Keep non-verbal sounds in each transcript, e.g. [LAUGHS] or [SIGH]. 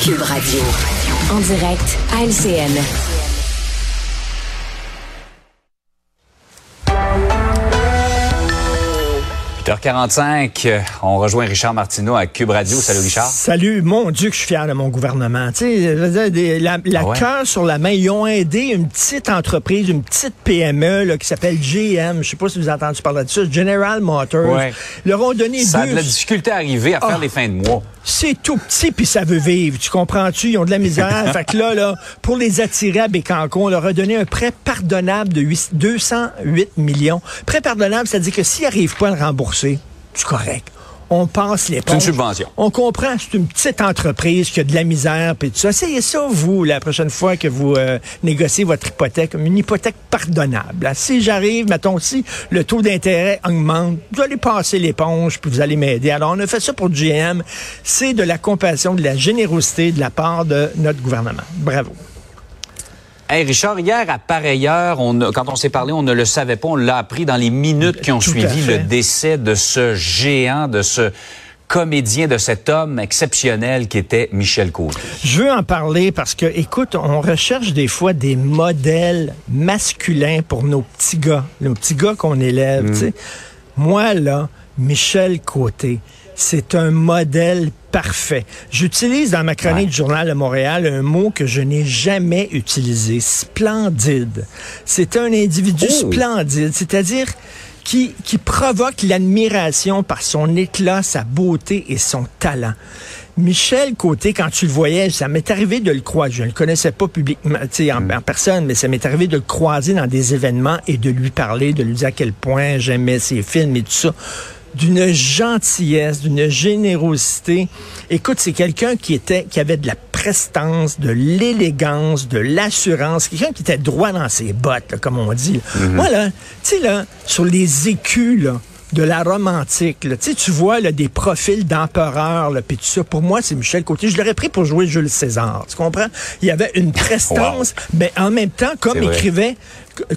Cube Radio. En direct à LCN. 8h45, on rejoint Richard Martineau à Cube Radio. Salut Richard. Salut, mon Dieu que je suis fier de mon gouvernement. Tu sais, je veux dire, des- la, la Ah ouais? cœur sur la main, ils ont aidé une petite entreprise, une petite PME là, qui s'appelle GM. Je sais pas si vous avez entendu parler de ça, General Motors. Ouais. Ils leur ont donné Ça a de la difficulté à arriver à faire Ah. les fins de mois. C'est tout petit puis ça veut vivre. Tu comprends-tu? Ils ont de la misère. [LAUGHS] fait que là, là, pour les attirer à Bécancour, on leur a donné un prêt pardonnable de 8 208 millions. Prêt pardonnable, c'est-à-dire que s'ils n'arrivent pas à le rembourser, c'est correct. On passe les C'est une subvention. On comprend, c'est une petite entreprise qui a de la misère puis tout ça. Essayez ça, vous, la prochaine fois que vous euh, négociez votre hypothèque, une hypothèque pardonnable. là. Si j'arrive, mettons, si le taux d'intérêt augmente, vous allez passer l'éponge puis vous allez m'aider. Alors, on a fait ça pour GM. C'est de la compassion, de la générosité de la part de notre gouvernement. Bravo. Hey Richard, hier à pareille heure, on quand on s'est parlé, on ne le savait pas, on l'a appris dans les minutes qui ont Tout suivi le décès de ce géant, de ce comédien, de cet homme exceptionnel qui était Michel Côté. Je veux en parler parce que, écoute, on recherche des fois des modèles masculins pour nos petits gars, nos petits gars qu'on élève. tu sais. Moi, là, Michel Côté, c'est un modèle parfait. J'utilise dans ma chronique Ouais. du Journal de Montréal un mot que je n'ai jamais utilisé, splendide. C'est un individu Oh. splendide, c'est-à-dire qui, qui provoque l'admiration par son éclat, sa beauté et son talent. Michel Côté, quand tu le voyais, ça m'est arrivé de le croiser. Je ne le connaissais pas publiquement, en, en personne, mais ça m'est arrivé de le croiser dans des événements et de lui parler, de lui dire à quel point j'aimais ses films et tout ça d'une gentillesse, d'une générosité. Écoute, c'est quelqu'un qui était, qui avait de la prestance, de l'élégance, de l'assurance, quelqu'un qui était droit dans ses bottes, là, comme on dit. Moi, là, tu sais, là, sur les écus, là, de la romantique. là. Tu sais, tu vois là, des profils d'empereurs, puis tout ça. Pour moi, c'est Michel Côté. Je l'aurais pris pour jouer Jules César. Tu comprends? Il y avait une [LAUGHS] prestance, mais en même temps, comme écrivait,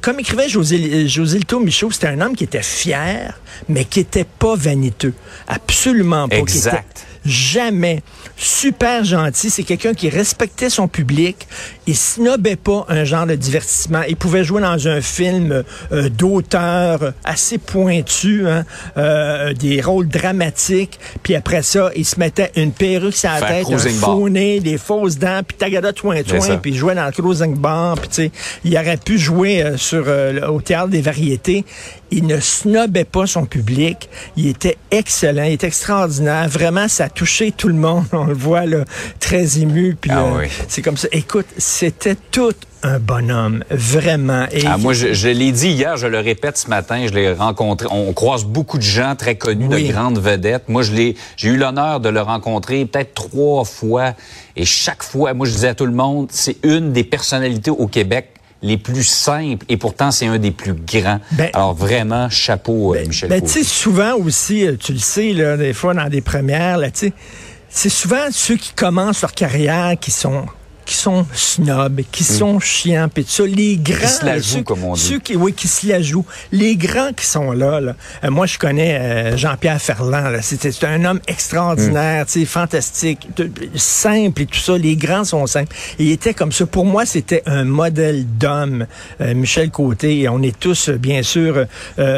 comme écrivait José, José Lito Michaud, c'était un homme qui était fier, mais qui était pas vaniteux. Absolument pas. Exact. Jamais. Super gentil. C'est quelqu'un qui respectait son public. Il snobait pas un genre de divertissement. Il pouvait jouer dans un film euh, d'auteur assez pointu, hein, euh, des rôles dramatiques. Puis après ça, il se mettait une perruque sur la Faire tête, un faux nez, des fausses dents, puis tagada toin C'est ça. toin, puis il jouait dans le cruising bar. Puis tu sais, il aurait pu jouer euh, sur euh, le- au théâtre des variétés. Il ne snobait pas son public. Il était excellent, il était extraordinaire. Vraiment, ça a touché tout le monde. [LAUGHS] On le voit là, très ému. Puis Ah euh, oui. c'est comme ça. Écoute, c'était tout un bonhomme, vraiment. Et Ah, moi, je, je l'ai dit hier, je le répète ce matin, je l'ai rencontré. On croise beaucoup de gens très connus, Oui. de grandes vedettes. Moi, je l'ai, j'ai eu l'honneur de le rencontrer peut-être trois fois. Et chaque fois, moi, je disais à tout le monde, c'est une des personnalités au Québec les plus simples et pourtant c'est un des plus grands. Ben- Alors vraiment, chapeau, euh, Michel Ben, tu souvent aussi, euh, tu le sais, là, des fois dans des premières, là, tu sais, c'est souvent ceux qui commencent leur carrière qui sont qui sont snobs, qui sont chiants, puis tout ça. Les grands, se la jouent, ceux, comme on dit. ceux qui, oui, qui se la jouent. Les grands qui sont là, là. Euh, moi, je connais euh, Jean-Pierre Ferland. Là. C'était c'est un homme extraordinaire, tu sais, fantastique, simple et tout ça. Les grands sont simples. Et il était comme ça. Pour moi, c'était un modèle d'homme, euh, Michel Côté. Et on est tous, bien sûr,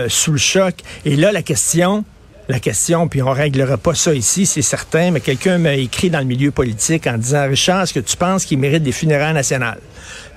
sous le choc. Et là, la question, la question, puis on réglera pas ça ici, c'est certain, mais quelqu'un m'a écrit dans le milieu politique en disant, Richard, est-ce que tu penses qu'il mérite des funérailles nationales?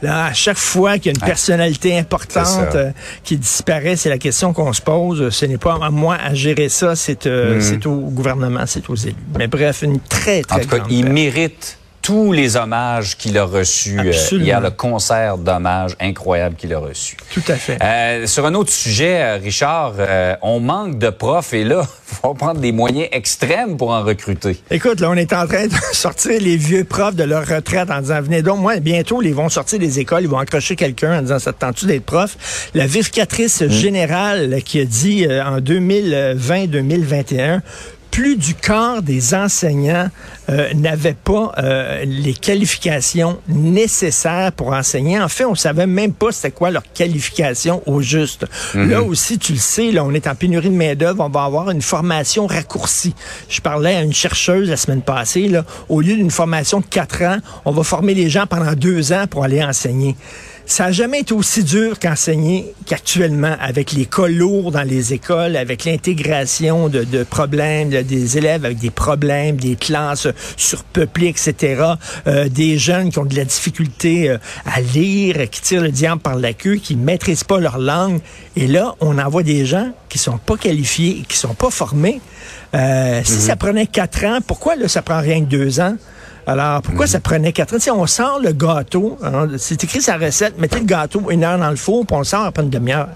Là, à chaque fois qu'il y a une personnalité C'est importante euh, qui disparaît, c'est la question qu'on se pose. Ce n'est pas à moi à gérer ça, c'est euh, c'est au gouvernement, c'est aux élus. Mais bref, une très, En très tout cas, il mérite tous les hommages qu'il a reçus euh, hier, le concert d'hommage incroyable qu'il a reçu. Tout à fait. Euh, sur un autre sujet, euh, Richard, euh, on manque de profs et là, il [LAUGHS] faut prendre des moyens extrêmes pour en recruter. Écoute, là, on est en train de [LAUGHS] sortir les vieux profs de leur retraite en disant, venez donc, moi, bientôt, ils vont sortir des écoles, ils vont accrocher quelqu'un en disant, ça te tente-tu d'être prof? La vérificatrice générale qui a dit en 2020-2021, plus du quart des enseignants euh, n'avaient pas euh, les qualifications nécessaires pour enseigner. En fait, on savait même pas c'était quoi leur qualification au juste. Là aussi, tu le sais, là, on est en pénurie de main-d'œuvre, on va avoir une formation raccourcie. Je parlais à une chercheuse la semaine passée, là, au lieu d'une formation de quatre ans, on va former les gens pendant deux ans pour aller enseigner. Ça n'a jamais été aussi dur qu'enseigner qu'actuellement, avec les cas lourds dans les écoles, avec l'intégration de, de problèmes, de- des élèves avec des problèmes, des classes surpeuplées, etc., euh, des jeunes qui ont de la difficulté euh, à lire, qui tirent le diable par la queue, qui maîtrisent pas leur langue. Et là, on envoie des gens qui sont pas qualifiés, qui sont pas formés. Euh, Si ça prenait quatre ans, pourquoi là, ça prend rien que deux ans? Alors, pourquoi ça prenait quatre ans? Sais, on sort le gâteau, hein, c'est écrit sa recette, mettez le gâteau une heure dans le four, puis on le sort après une demi-heure.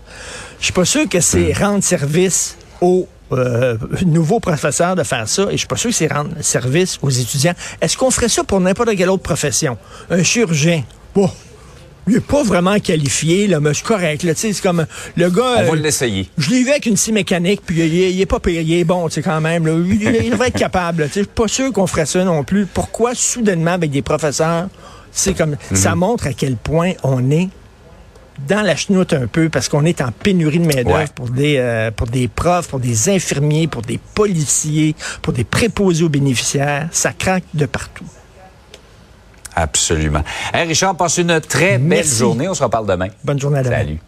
Je suis pas sûr que c'est rendre service aux euh, nouveaux professeurs de faire ça, et je suis pas sûr que c'est rendre service aux étudiants. Est-ce qu'on ferait ça pour n'importe quelle autre profession? Un chirurgien, bon, il est pas vraiment qualifié, là, mais c'est correct. Là, c'est comme le gars... On va euh, l'essayer. je l'ai vu avec une scie mécanique, puis il, est- il est pas payé, il est bon, quand même. Là. Il, il devrait être capable. là. Tu sais, pas sûr qu'on ferait ça non plus. Pourquoi, soudainement, avec des professeurs, c'est comme ça montre à quel point on est dans la chenoute un peu, parce qu'on est en pénurie de main-d'œuvre Ouais. pour des euh, pour des profs, pour des infirmiers, pour des policiers, pour des préposés aux bénéficiaires. Ça craque de partout. Absolument. Hey, Richard, passe une très belle journée. On se reparle demain. Bonne journée à demain. Salut.